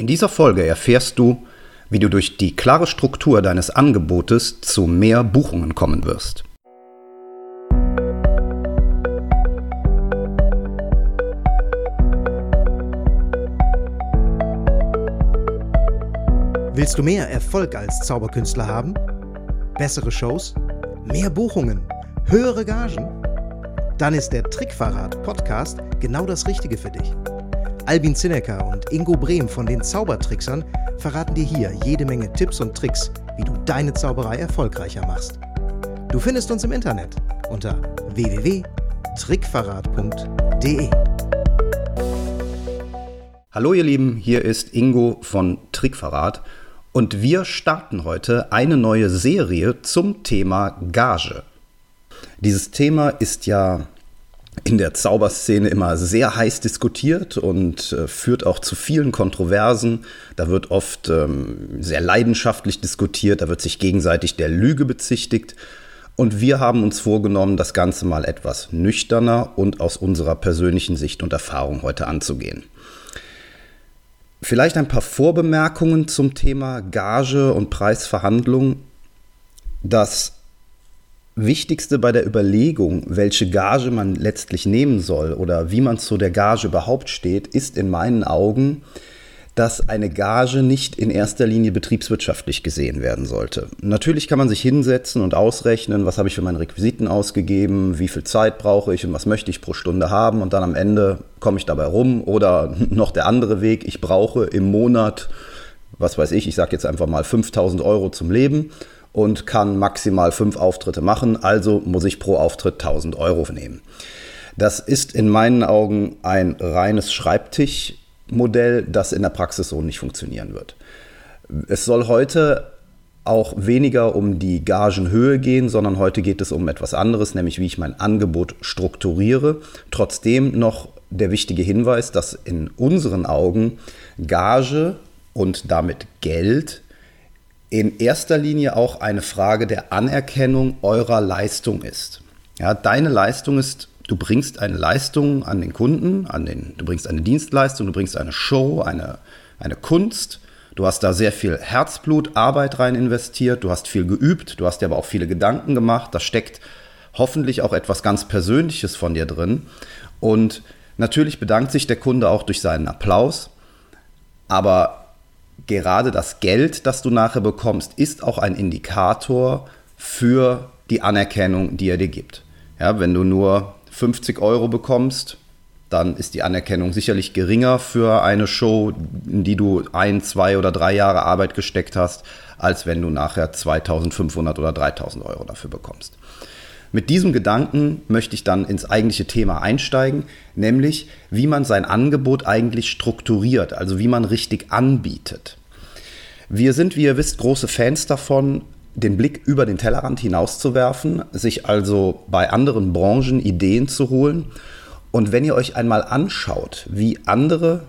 In dieser Folge erfährst du, wie du durch die klare Struktur deines Angebotes zu mehr Buchungen kommen wirst. Willst du mehr Erfolg als Zauberkünstler haben? Bessere Shows? Mehr Buchungen? Höhere Gagen? Dann ist der Trickverrat Podcast genau das Richtige für dich. Albin Zinecker und Ingo Brehm von den Zaubertricksern verraten dir hier jede Menge Tipps und Tricks, wie du deine Zauberei erfolgreicher machst. Du findest uns im Internet unter www.trickverrat.de. Hallo ihr Lieben, hier ist Ingo von Trickverrat und wir starten heute eine neue Serie zum Thema Gage. Dieses Thema ist ja in der Zauberszene immer sehr heiß diskutiert und äh, führt auch zu vielen Kontroversen. Da wird oft ähm, sehr leidenschaftlich diskutiert, da wird sich gegenseitig der Lüge bezichtigt. Und wir haben uns vorgenommen, das Ganze mal etwas nüchterner und aus unserer persönlichen Sicht und Erfahrung heute anzugehen. Vielleicht ein paar Vorbemerkungen zum Thema Gage und Preisverhandlung. Das Wichtigste bei der Überlegung, welche Gage man letztlich nehmen soll oder wie man zu der Gage überhaupt steht, ist in meinen Augen, dass eine Gage nicht in erster Linie betriebswirtschaftlich gesehen werden sollte. Natürlich kann man sich hinsetzen und ausrechnen, was habe ich für meine Requisiten ausgegeben, wie viel Zeit brauche ich und was möchte ich pro Stunde haben und dann am Ende komme ich dabei rum oder noch der andere Weg, ich brauche im Monat, was weiß ich, ich sage jetzt einfach mal 5000 Euro zum Leben und kann maximal fünf Auftritte machen, also muss ich pro Auftritt 1000 Euro nehmen. Das ist in meinen Augen ein reines Schreibtischmodell, das in der Praxis so nicht funktionieren wird. Es soll heute auch weniger um die Gagenhöhe gehen, sondern heute geht es um etwas anderes, nämlich wie ich mein Angebot strukturiere. Trotzdem noch der wichtige Hinweis, dass in unseren Augen Gage und damit Geld in erster Linie auch eine Frage der Anerkennung eurer Leistung ist. Ja, deine Leistung ist, du bringst eine Leistung an den Kunden, an den, du bringst eine Dienstleistung, du bringst eine Show, eine, eine Kunst. Du hast da sehr viel Herzblut, Arbeit rein investiert, du hast viel geübt, du hast dir aber auch viele Gedanken gemacht. Da steckt hoffentlich auch etwas ganz Persönliches von dir drin. Und natürlich bedankt sich der Kunde auch durch seinen Applaus. Aber gerade das Geld, das du nachher bekommst, ist auch ein Indikator für die Anerkennung, die er dir gibt. Ja, wenn du nur 50 Euro bekommst, dann ist die Anerkennung sicherlich geringer für eine Show, in die du ein, zwei oder drei Jahre Arbeit gesteckt hast, als wenn du nachher 2500 oder 3000 Euro dafür bekommst. Mit diesem Gedanken möchte ich dann ins eigentliche Thema einsteigen, nämlich wie man sein Angebot eigentlich strukturiert, also wie man richtig anbietet. Wir sind, wie ihr wisst, große Fans davon, den Blick über den Tellerrand hinauszuwerfen, sich also bei anderen Branchen Ideen zu holen. Und wenn ihr euch einmal anschaut, wie andere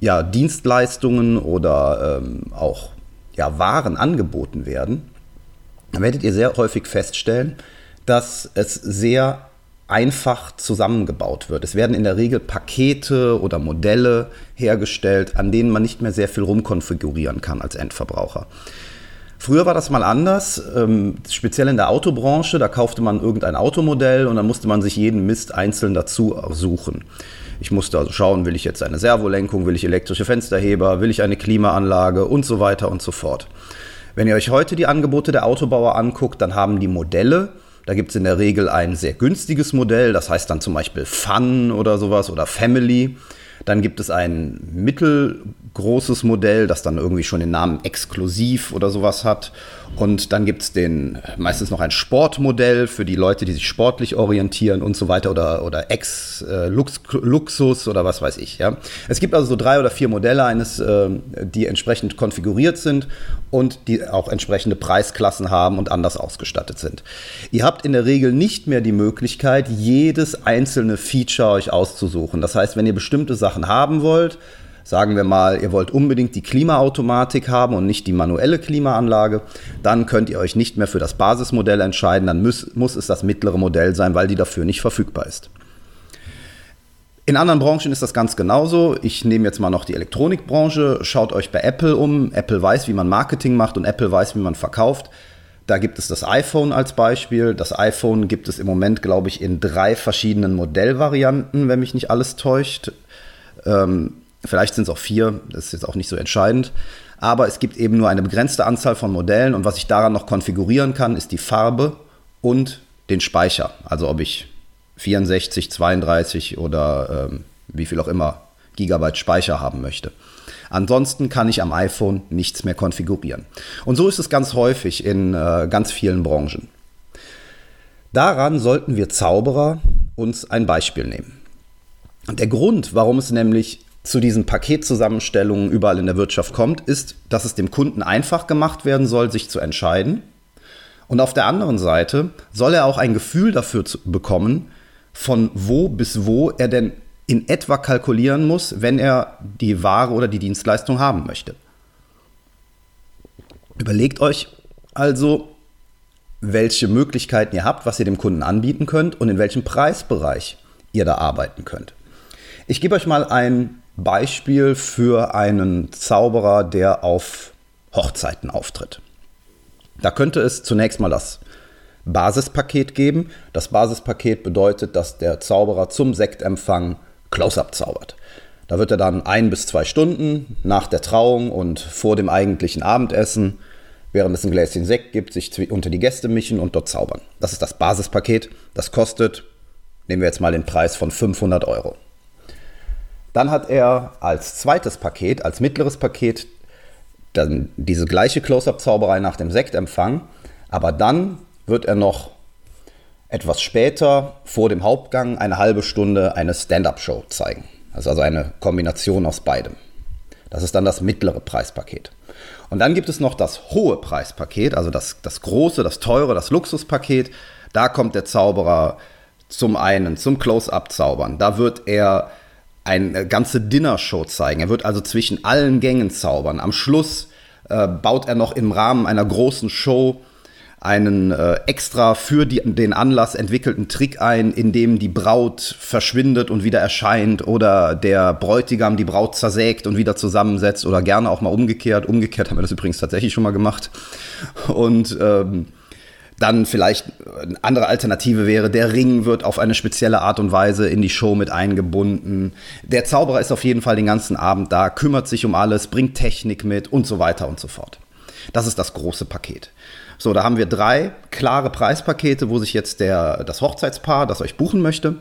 ja, Dienstleistungen oder ähm, auch ja, Waren angeboten werden, werdet ihr sehr häufig feststellen, dass es sehr einfach zusammengebaut wird. Es werden in der Regel Pakete oder Modelle hergestellt, an denen man nicht mehr sehr viel rumkonfigurieren kann als Endverbraucher. Früher war das mal anders, ähm, speziell in der Autobranche, da kaufte man irgendein Automodell und dann musste man sich jeden Mist einzeln dazu suchen. Ich musste also schauen, will ich jetzt eine Servolenkung, will ich elektrische Fensterheber, will ich eine Klimaanlage und so weiter und so fort. Wenn ihr euch heute die Angebote der Autobauer anguckt, dann haben die Modelle, da gibt es in der Regel ein sehr günstiges Modell, das heißt dann zum Beispiel Fun oder sowas oder Family. Dann gibt es ein mittelgroßes Modell, das dann irgendwie schon den Namen exklusiv oder sowas hat. Und dann gibt es den meistens noch ein Sportmodell für die Leute, die sich sportlich orientieren und so weiter oder, oder Ex-Luxus äh, oder was weiß ich. Ja. Es gibt also so drei oder vier Modelle eines, äh, die entsprechend konfiguriert sind und die auch entsprechende Preisklassen haben und anders ausgestattet sind. Ihr habt in der Regel nicht mehr die Möglichkeit, jedes einzelne Feature euch auszusuchen. Das heißt, wenn ihr bestimmte Sachen haben wollt, Sagen wir mal, ihr wollt unbedingt die Klimaautomatik haben und nicht die manuelle Klimaanlage, dann könnt ihr euch nicht mehr für das Basismodell entscheiden, dann muss, muss es das mittlere Modell sein, weil die dafür nicht verfügbar ist. In anderen Branchen ist das ganz genauso. Ich nehme jetzt mal noch die Elektronikbranche. Schaut euch bei Apple um. Apple weiß, wie man Marketing macht und Apple weiß, wie man verkauft. Da gibt es das iPhone als Beispiel. Das iPhone gibt es im Moment, glaube ich, in drei verschiedenen Modellvarianten, wenn mich nicht alles täuscht. Ähm, vielleicht sind es auch vier, das ist jetzt auch nicht so entscheidend. Aber es gibt eben nur eine begrenzte Anzahl von Modellen und was ich daran noch konfigurieren kann, ist die Farbe und den Speicher. Also ob ich 64, 32 oder ähm, wie viel auch immer Gigabyte Speicher haben möchte. Ansonsten kann ich am iPhone nichts mehr konfigurieren. Und so ist es ganz häufig in äh, ganz vielen Branchen. Daran sollten wir Zauberer uns ein Beispiel nehmen. Der Grund, warum es nämlich zu diesen Paketzusammenstellungen überall in der Wirtschaft kommt, ist, dass es dem Kunden einfach gemacht werden soll, sich zu entscheiden. Und auf der anderen Seite soll er auch ein Gefühl dafür bekommen, von wo bis wo er denn in etwa kalkulieren muss, wenn er die Ware oder die Dienstleistung haben möchte. Überlegt euch also, welche Möglichkeiten ihr habt, was ihr dem Kunden anbieten könnt und in welchem Preisbereich ihr da arbeiten könnt. Ich gebe euch mal ein Beispiel für einen Zauberer, der auf Hochzeiten auftritt. Da könnte es zunächst mal das Basispaket geben. Das Basispaket bedeutet, dass der Zauberer zum Sektempfang Close-up zaubert. Da wird er dann ein bis zwei Stunden nach der Trauung und vor dem eigentlichen Abendessen, während es ein Gläschen Sekt gibt, sich unter die Gäste mischen und dort zaubern. Das ist das Basispaket. Das kostet, nehmen wir jetzt mal den Preis von 500 Euro. Dann hat er als zweites Paket, als mittleres Paket, dann diese gleiche Close-up-Zauberei nach dem Sektempfang, aber dann wird er noch etwas später vor dem Hauptgang eine halbe Stunde eine Stand-up-Show zeigen. Das ist also eine Kombination aus beidem. Das ist dann das mittlere Preispaket. Und dann gibt es noch das hohe Preispaket, also das, das große, das teure, das Luxuspaket. Da kommt der Zauberer zum einen zum Close-up-Zaubern. Da wird er eine ganze Dinnershow zeigen. Er wird also zwischen allen Gängen zaubern. Am Schluss äh, baut er noch im Rahmen einer großen Show einen äh, extra für die, den Anlass entwickelten Trick ein, in dem die Braut verschwindet und wieder erscheint oder der Bräutigam die Braut zersägt und wieder zusammensetzt oder gerne auch mal umgekehrt. Umgekehrt haben wir das übrigens tatsächlich schon mal gemacht. Und ähm, dann vielleicht eine andere Alternative wäre, der Ring wird auf eine spezielle Art und Weise in die Show mit eingebunden. Der Zauberer ist auf jeden Fall den ganzen Abend da, kümmert sich um alles, bringt Technik mit und so weiter und so fort. Das ist das große Paket. So, da haben wir drei klare Preispakete, wo sich jetzt der, das Hochzeitspaar, das euch buchen möchte,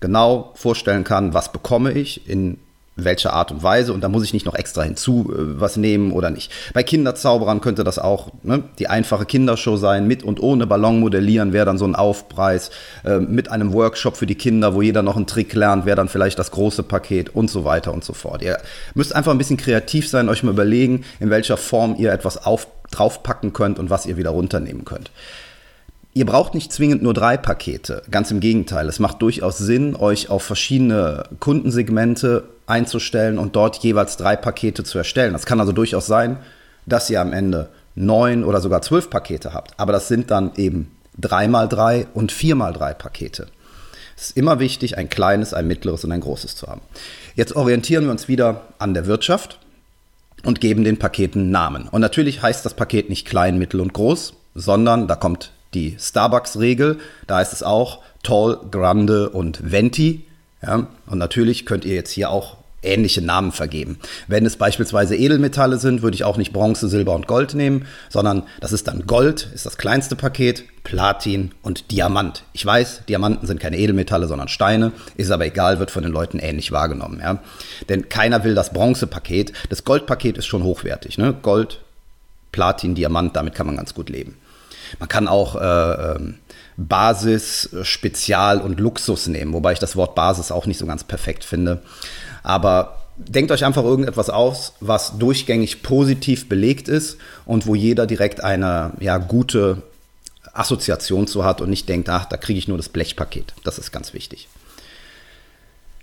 genau vorstellen kann, was bekomme ich in welcher Art und Weise und da muss ich nicht noch extra hinzu äh, was nehmen oder nicht. Bei Kinderzauberern könnte das auch ne, die einfache Kindershow sein, mit und ohne Ballon modellieren wäre dann so ein Aufpreis, äh, mit einem Workshop für die Kinder, wo jeder noch einen Trick lernt, wäre dann vielleicht das große Paket und so weiter und so fort. Ihr müsst einfach ein bisschen kreativ sein, euch mal überlegen, in welcher Form ihr etwas auf, draufpacken könnt und was ihr wieder runternehmen könnt. Ihr braucht nicht zwingend nur drei Pakete. Ganz im Gegenteil. Es macht durchaus Sinn, euch auf verschiedene Kundensegmente einzustellen und dort jeweils drei Pakete zu erstellen. Das kann also durchaus sein, dass ihr am Ende neun oder sogar zwölf Pakete habt. Aber das sind dann eben drei mal drei und vier mal drei Pakete. Es ist immer wichtig, ein kleines, ein mittleres und ein großes zu haben. Jetzt orientieren wir uns wieder an der Wirtschaft und geben den Paketen Namen. Und natürlich heißt das Paket nicht klein, mittel und groß, sondern da kommt die Starbucks-Regel. Da heißt es auch Tall, Grande und Venti. Ja, und natürlich könnt ihr jetzt hier auch ähnliche Namen vergeben. Wenn es beispielsweise Edelmetalle sind, würde ich auch nicht Bronze, Silber und Gold nehmen, sondern das ist dann Gold, ist das kleinste Paket, Platin und Diamant. Ich weiß, Diamanten sind keine Edelmetalle, sondern Steine, ist aber egal, wird von den Leuten ähnlich wahrgenommen. Ja? Denn keiner will das Bronzepaket. Das Goldpaket ist schon hochwertig. Ne? Gold, Platin, Diamant, damit kann man ganz gut leben. Man kann auch äh, ähm, Basis, Spezial und Luxus nehmen, wobei ich das Wort Basis auch nicht so ganz perfekt finde. Aber denkt euch einfach irgendetwas aus, was durchgängig positiv belegt ist und wo jeder direkt eine ja, gute Assoziation zu hat und nicht denkt, ach, da kriege ich nur das Blechpaket. Das ist ganz wichtig.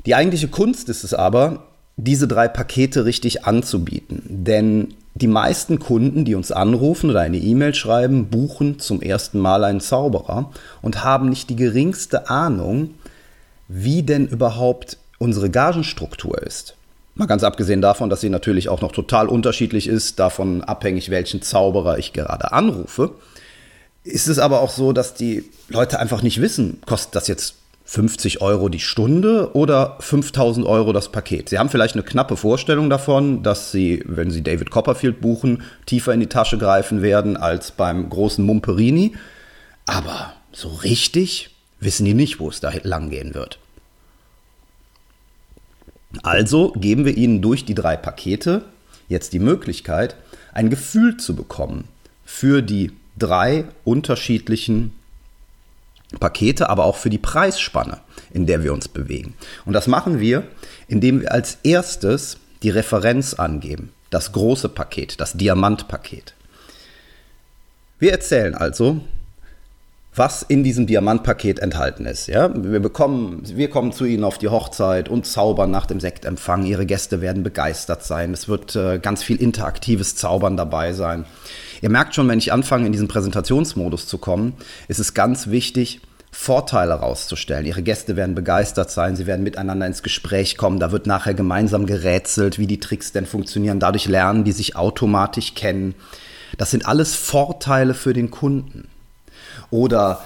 Die eigentliche Kunst ist es aber, diese drei Pakete richtig anzubieten. Denn die meisten Kunden, die uns anrufen oder eine E-Mail schreiben, buchen zum ersten Mal einen Zauberer und haben nicht die geringste Ahnung, wie denn überhaupt unsere Gagenstruktur ist, mal ganz abgesehen davon, dass sie natürlich auch noch total unterschiedlich ist, davon abhängig, welchen Zauberer ich gerade anrufe, ist es aber auch so, dass die Leute einfach nicht wissen, kostet das jetzt 50 Euro die Stunde oder 5000 Euro das Paket. Sie haben vielleicht eine knappe Vorstellung davon, dass Sie, wenn Sie David Copperfield buchen, tiefer in die Tasche greifen werden als beim großen Mumperini. Aber so richtig wissen die nicht, wo es da lang gehen wird. Also geben wir Ihnen durch die drei Pakete jetzt die Möglichkeit, ein Gefühl zu bekommen für die drei unterschiedlichen Pakete, aber auch für die Preisspanne, in der wir uns bewegen. Und das machen wir, indem wir als erstes die Referenz angeben, das große Paket, das Diamantpaket. Wir erzählen also, was in diesem Diamantpaket enthalten ist. Ja? Wir, bekommen, wir kommen zu Ihnen auf die Hochzeit und zaubern nach dem Sektempfang. Ihre Gäste werden begeistert sein. Es wird äh, ganz viel interaktives Zaubern dabei sein. Ihr merkt schon, wenn ich anfange, in diesen Präsentationsmodus zu kommen, ist es ganz wichtig, Vorteile rauszustellen. Ihre Gäste werden begeistert sein, sie werden miteinander ins Gespräch kommen, da wird nachher gemeinsam gerätselt, wie die Tricks denn funktionieren. Dadurch lernen die sich automatisch kennen. Das sind alles Vorteile für den Kunden. Oder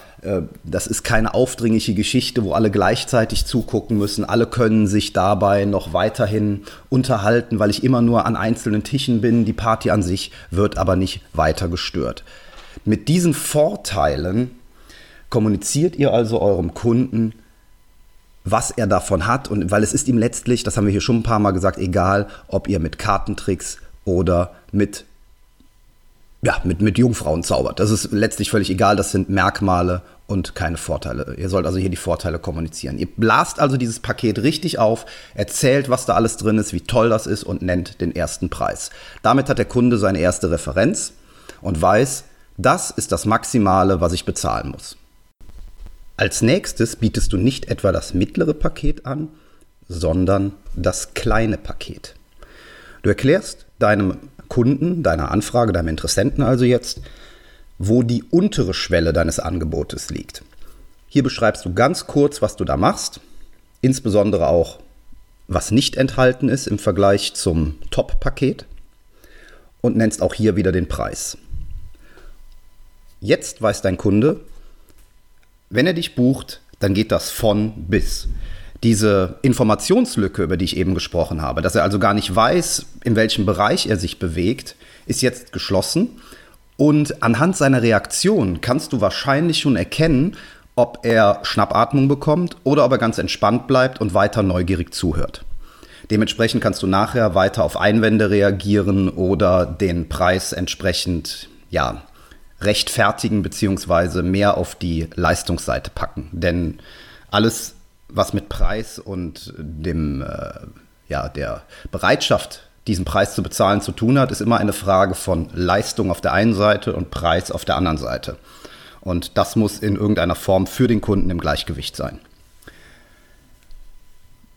das ist keine aufdringliche Geschichte, wo alle gleichzeitig zugucken müssen. Alle können sich dabei noch weiterhin unterhalten, weil ich immer nur an einzelnen Tischen bin. Die Party an sich wird aber nicht weiter gestört. Mit diesen Vorteilen kommuniziert ihr also eurem Kunden, was er davon hat. Und weil es ist ihm letztlich, das haben wir hier schon ein paar Mal gesagt, egal, ob ihr mit Kartentricks oder mit ja, mit, mit Jungfrauen zaubert. Das ist letztlich völlig egal, das sind Merkmale und keine Vorteile. Ihr sollt also hier die Vorteile kommunizieren. Ihr blast also dieses Paket richtig auf, erzählt, was da alles drin ist, wie toll das ist und nennt den ersten Preis. Damit hat der Kunde seine erste Referenz und weiß, das ist das Maximale, was ich bezahlen muss. Als nächstes bietest du nicht etwa das mittlere Paket an, sondern das kleine Paket. Du erklärst deinem Kunden, deiner Anfrage, deinem Interessenten also jetzt, wo die untere Schwelle deines Angebotes liegt. Hier beschreibst du ganz kurz, was du da machst, insbesondere auch, was nicht enthalten ist im Vergleich zum Top-Paket und nennst auch hier wieder den Preis. Jetzt weiß dein Kunde, wenn er dich bucht, dann geht das von bis diese Informationslücke, über die ich eben gesprochen habe, dass er also gar nicht weiß, in welchem Bereich er sich bewegt, ist jetzt geschlossen. Und anhand seiner Reaktion kannst du wahrscheinlich schon erkennen, ob er Schnappatmung bekommt oder ob er ganz entspannt bleibt und weiter neugierig zuhört. Dementsprechend kannst du nachher weiter auf Einwände reagieren oder den Preis entsprechend ja, rechtfertigen bzw. mehr auf die Leistungsseite packen. Denn alles was mit Preis und dem, äh, ja, der Bereitschaft, diesen Preis zu bezahlen, zu tun hat, ist immer eine Frage von Leistung auf der einen Seite und Preis auf der anderen Seite. Und das muss in irgendeiner Form für den Kunden im Gleichgewicht sein.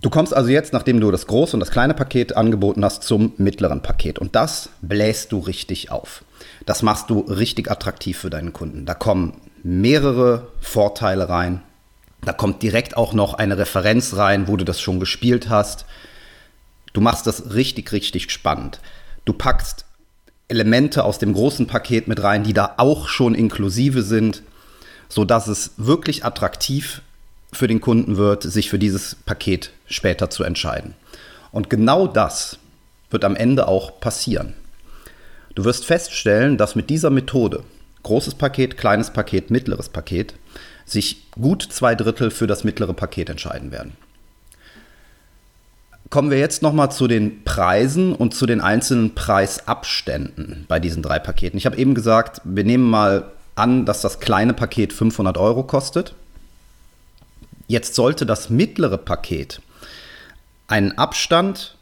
Du kommst also jetzt, nachdem du das große und das kleine Paket angeboten hast, zum mittleren Paket. Und das bläst du richtig auf. Das machst du richtig attraktiv für deinen Kunden. Da kommen mehrere Vorteile rein, da kommt direkt auch noch eine Referenz rein, wo du das schon gespielt hast. Du machst das richtig, richtig spannend. Du packst Elemente aus dem großen Paket mit rein, die da auch schon inklusive sind, sodass es wirklich attraktiv für den Kunden wird, sich für dieses Paket später zu entscheiden. Und genau das wird am Ende auch passieren. Du wirst feststellen, dass mit dieser Methode, großes Paket, kleines Paket, mittleres Paket, sich gut zwei Drittel für das mittlere Paket entscheiden werden. Kommen wir jetzt nochmal zu den Preisen und zu den einzelnen Preisabständen bei diesen drei Paketen. Ich habe eben gesagt, wir nehmen mal an, dass das kleine Paket 500 Euro kostet. Jetzt sollte das mittlere Paket einen Abstand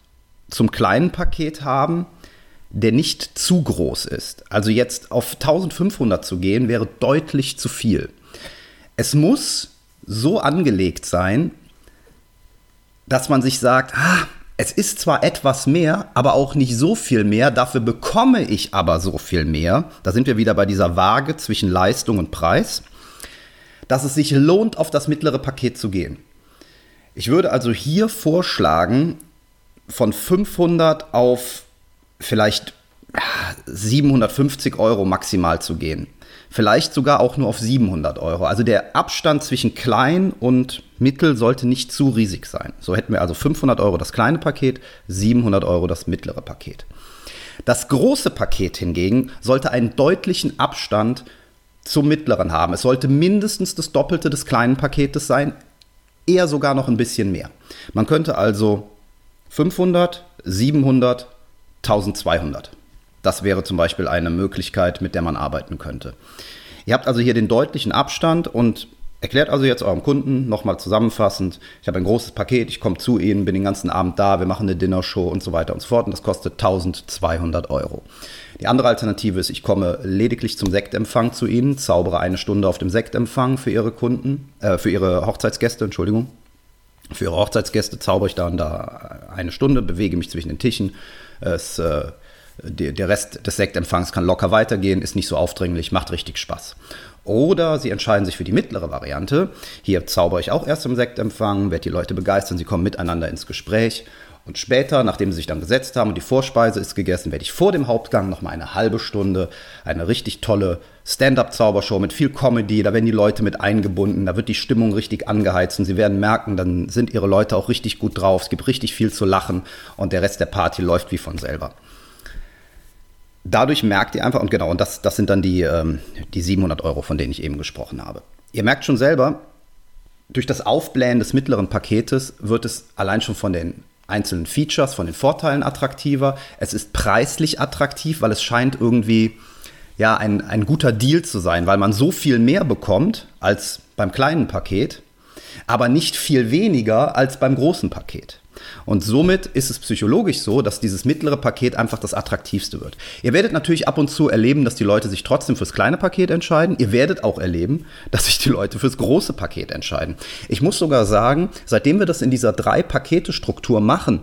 zum kleinen Paket haben, der nicht zu groß ist. Also jetzt auf 1500 zu gehen, wäre deutlich zu viel. Es muss so angelegt sein, dass man sich sagt, ah, es ist zwar etwas mehr, aber auch nicht so viel mehr, dafür bekomme ich aber so viel mehr. Da sind wir wieder bei dieser Waage zwischen Leistung und Preis, dass es sich lohnt, auf das mittlere Paket zu gehen. Ich würde also hier vorschlagen, von 500 auf vielleicht 750 Euro maximal zu gehen. Vielleicht sogar auch nur auf 700 Euro. Also der Abstand zwischen klein und mittel sollte nicht zu riesig sein. So hätten wir also 500 Euro das kleine Paket, 700 Euro das mittlere Paket. Das große Paket hingegen sollte einen deutlichen Abstand zum mittleren haben. Es sollte mindestens das Doppelte des kleinen Paketes sein, eher sogar noch ein bisschen mehr. Man könnte also 500, 700, 1200. Das wäre zum Beispiel eine Möglichkeit, mit der man arbeiten könnte. Ihr habt also hier den deutlichen Abstand und erklärt also jetzt eurem Kunden nochmal zusammenfassend, ich habe ein großes Paket, ich komme zu Ihnen, bin den ganzen Abend da, wir machen eine Dinnershow und so weiter und so fort und das kostet 1200 Euro. Die andere Alternative ist, ich komme lediglich zum Sektempfang zu Ihnen, zaubere eine Stunde auf dem Sektempfang für Ihre Kunden, äh, für Ihre Hochzeitsgäste, Entschuldigung. Für Ihre Hochzeitsgäste zaubere ich dann da eine Stunde, bewege mich zwischen den Tischen. Es, äh, der Rest des Sektempfangs kann locker weitergehen, ist nicht so aufdringlich, macht richtig Spaß. Oder Sie entscheiden sich für die mittlere Variante. Hier zaubere ich auch erst im Sektempfang, werde die Leute begeistern, sie kommen miteinander ins Gespräch. Und später, nachdem sie sich dann gesetzt haben und die Vorspeise ist gegessen, werde ich vor dem Hauptgang nochmal eine halbe Stunde eine richtig tolle Stand-up-Zaubershow mit viel Comedy. Da werden die Leute mit eingebunden, da wird die Stimmung richtig angeheizt und sie werden merken, dann sind ihre Leute auch richtig gut drauf. Es gibt richtig viel zu lachen und der Rest der Party läuft wie von selber dadurch merkt ihr einfach, und genau, und das, das sind dann die, ähm, die 700 Euro, von denen ich eben gesprochen habe. Ihr merkt schon selber, durch das Aufblähen des mittleren Paketes wird es allein schon von den einzelnen Features, von den Vorteilen attraktiver. Es ist preislich attraktiv, weil es scheint irgendwie ja, ein, ein guter Deal zu sein, weil man so viel mehr bekommt als beim kleinen Paket, aber nicht viel weniger als beim großen Paket. Und somit ist es psychologisch so, dass dieses mittlere Paket einfach das attraktivste wird. Ihr werdet natürlich ab und zu erleben, dass die Leute sich trotzdem fürs kleine Paket entscheiden. Ihr werdet auch erleben, dass sich die Leute fürs große Paket entscheiden. Ich muss sogar sagen, seitdem wir das in dieser Drei-Pakete-Struktur machen,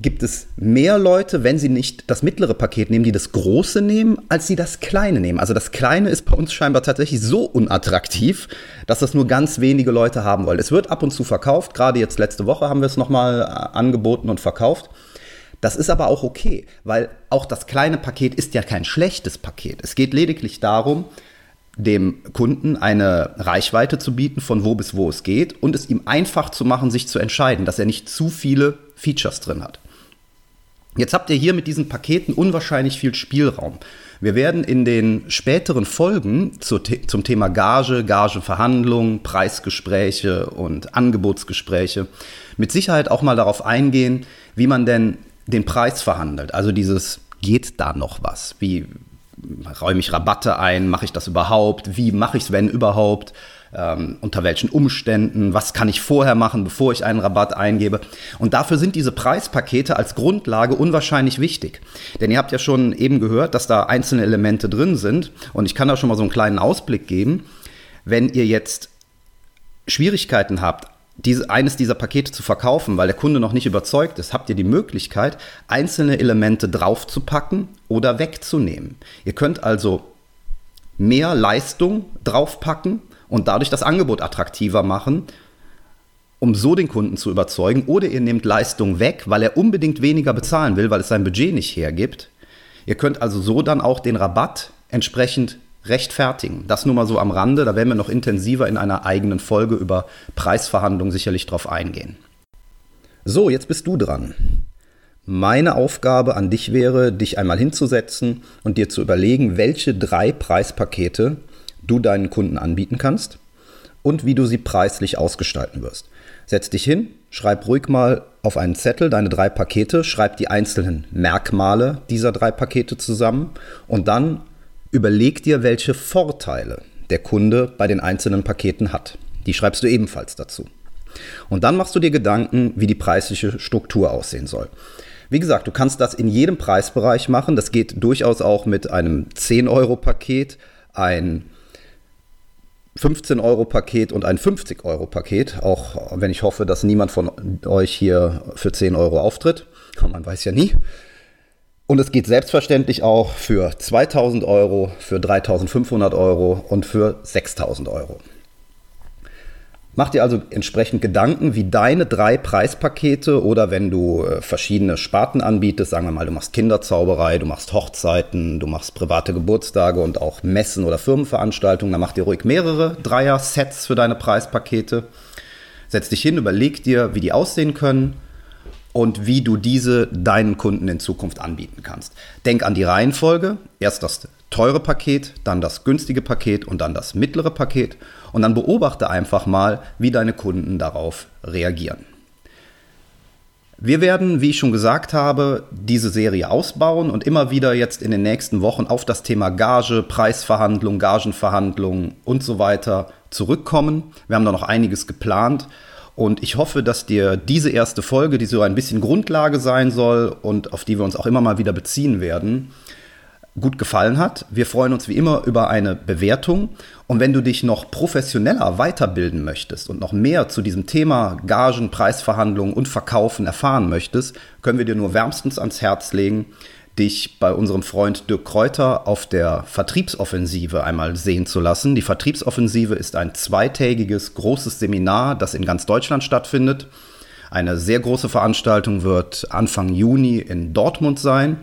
gibt es mehr Leute, wenn sie nicht das mittlere Paket nehmen, die das große nehmen, als sie das kleine nehmen. Also das kleine ist bei uns scheinbar tatsächlich so unattraktiv, dass das nur ganz wenige Leute haben wollen. Es wird ab und zu verkauft, gerade jetzt letzte Woche haben wir es nochmal äh, angeboten und verkauft. Das ist aber auch okay, weil auch das kleine Paket ist ja kein schlechtes Paket. Es geht lediglich darum, dem Kunden eine Reichweite zu bieten, von wo bis wo es geht und es ihm einfach zu machen, sich zu entscheiden, dass er nicht zu viele Features drin hat. Jetzt habt ihr hier mit diesen Paketen unwahrscheinlich viel Spielraum. Wir werden in den späteren Folgen zu, zum Thema Gage, Gageverhandlungen, Preisgespräche und Angebotsgespräche mit Sicherheit auch mal darauf eingehen, wie man denn den Preis verhandelt. Also dieses geht da noch was? Wie räume ich Rabatte ein? Mache ich das überhaupt? Wie mache ich es, wenn überhaupt? Ähm, unter welchen Umständen, was kann ich vorher machen, bevor ich einen Rabatt eingebe. Und dafür sind diese Preispakete als Grundlage unwahrscheinlich wichtig. Denn ihr habt ja schon eben gehört, dass da einzelne Elemente drin sind. Und ich kann da schon mal so einen kleinen Ausblick geben. Wenn ihr jetzt Schwierigkeiten habt, diese, eines dieser Pakete zu verkaufen, weil der Kunde noch nicht überzeugt ist, habt ihr die Möglichkeit, einzelne Elemente draufzupacken oder wegzunehmen. Ihr könnt also mehr Leistung draufpacken und dadurch das Angebot attraktiver machen, um so den Kunden zu überzeugen. Oder ihr nehmt Leistung weg, weil er unbedingt weniger bezahlen will, weil es sein Budget nicht hergibt. Ihr könnt also so dann auch den Rabatt entsprechend rechtfertigen. Das nur mal so am Rande, da werden wir noch intensiver in einer eigenen Folge über Preisverhandlungen sicherlich drauf eingehen. So, jetzt bist du dran. Meine Aufgabe an dich wäre, dich einmal hinzusetzen und dir zu überlegen, welche drei Preispakete du deinen Kunden anbieten kannst und wie du sie preislich ausgestalten wirst. Setz dich hin, schreib ruhig mal auf einen Zettel deine drei Pakete, schreib die einzelnen Merkmale dieser drei Pakete zusammen und dann überleg dir, welche Vorteile der Kunde bei den einzelnen Paketen hat. Die schreibst du ebenfalls dazu. Und dann machst du dir Gedanken, wie die preisliche Struktur aussehen soll. Wie gesagt, du kannst das in jedem Preisbereich machen. Das geht durchaus auch mit einem 10-Euro-Paket, ein 15-Euro-Paket und ein 50-Euro-Paket, auch wenn ich hoffe, dass niemand von euch hier für 10 Euro auftritt. Man weiß ja nie. Und es geht selbstverständlich auch für 2000 Euro, für 3500 Euro und für 6000 Euro. Mach dir also entsprechend Gedanken, wie deine drei Preispakete oder wenn du äh, verschiedene Sparten anbietest, sagen wir mal, du machst Kinderzauberei, du machst Hochzeiten, du machst private Geburtstage und auch Messen oder Firmenveranstaltungen, dann mach dir ruhig mehrere Dreier-Sets für deine Preispakete. Setz dich hin, überleg dir, wie die aussehen können und wie du diese deinen Kunden in Zukunft anbieten kannst. Denk an die Reihenfolge. Erst das teure Paket, dann das günstige Paket und dann das mittlere Paket. Und dann beobachte einfach mal, wie deine Kunden darauf reagieren. Wir werden, wie ich schon gesagt habe, diese Serie ausbauen und immer wieder jetzt in den nächsten Wochen auf das Thema Gage, Preisverhandlung, Gagenverhandlungen und so weiter zurückkommen. Wir haben da noch einiges geplant und ich hoffe, dass dir diese erste Folge, die so ein bisschen Grundlage sein soll und auf die wir uns auch immer mal wieder beziehen werden, gut gefallen hat. Wir freuen uns wie immer über eine Bewertung. Und wenn du dich noch professioneller weiterbilden möchtest und noch mehr zu diesem Thema Gagen, Preisverhandlungen und Verkaufen erfahren möchtest, können wir dir nur wärmstens ans Herz legen, dich bei unserem Freund Dirk Kräuter auf der Vertriebsoffensive einmal sehen zu lassen. Die Vertriebsoffensive ist ein zweitägiges großes Seminar, das in ganz Deutschland stattfindet. Eine sehr große Veranstaltung wird Anfang Juni in Dortmund sein.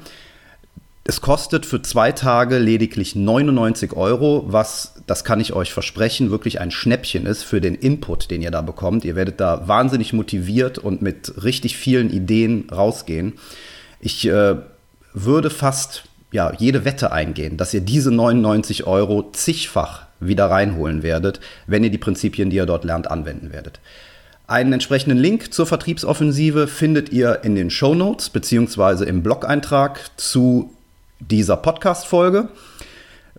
Es kostet für zwei Tage lediglich 99 Euro, was, das kann ich euch versprechen, wirklich ein Schnäppchen ist für den Input, den ihr da bekommt. Ihr werdet da wahnsinnig motiviert und mit richtig vielen Ideen rausgehen. Ich äh, würde fast ja, jede Wette eingehen, dass ihr diese 99 Euro zigfach wieder reinholen werdet, wenn ihr die Prinzipien, die ihr dort lernt, anwenden werdet. Einen entsprechenden Link zur Vertriebsoffensive findet ihr in den Show Notes beziehungsweise im Blog-Eintrag zu dieser Podcast-Folge.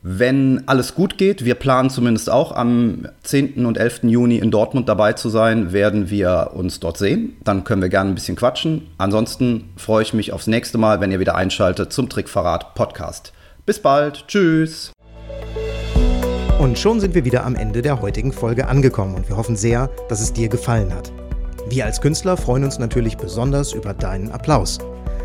Wenn alles gut geht, wir planen zumindest auch am 10. und 11. Juni in Dortmund dabei zu sein, werden wir uns dort sehen. Dann können wir gerne ein bisschen quatschen. Ansonsten freue ich mich aufs nächste Mal, wenn ihr wieder einschaltet zum Trickverrat Podcast. Bis bald. Tschüss. Und schon sind wir wieder am Ende der heutigen Folge angekommen und wir hoffen sehr, dass es dir gefallen hat. Wir als Künstler freuen uns natürlich besonders über deinen Applaus.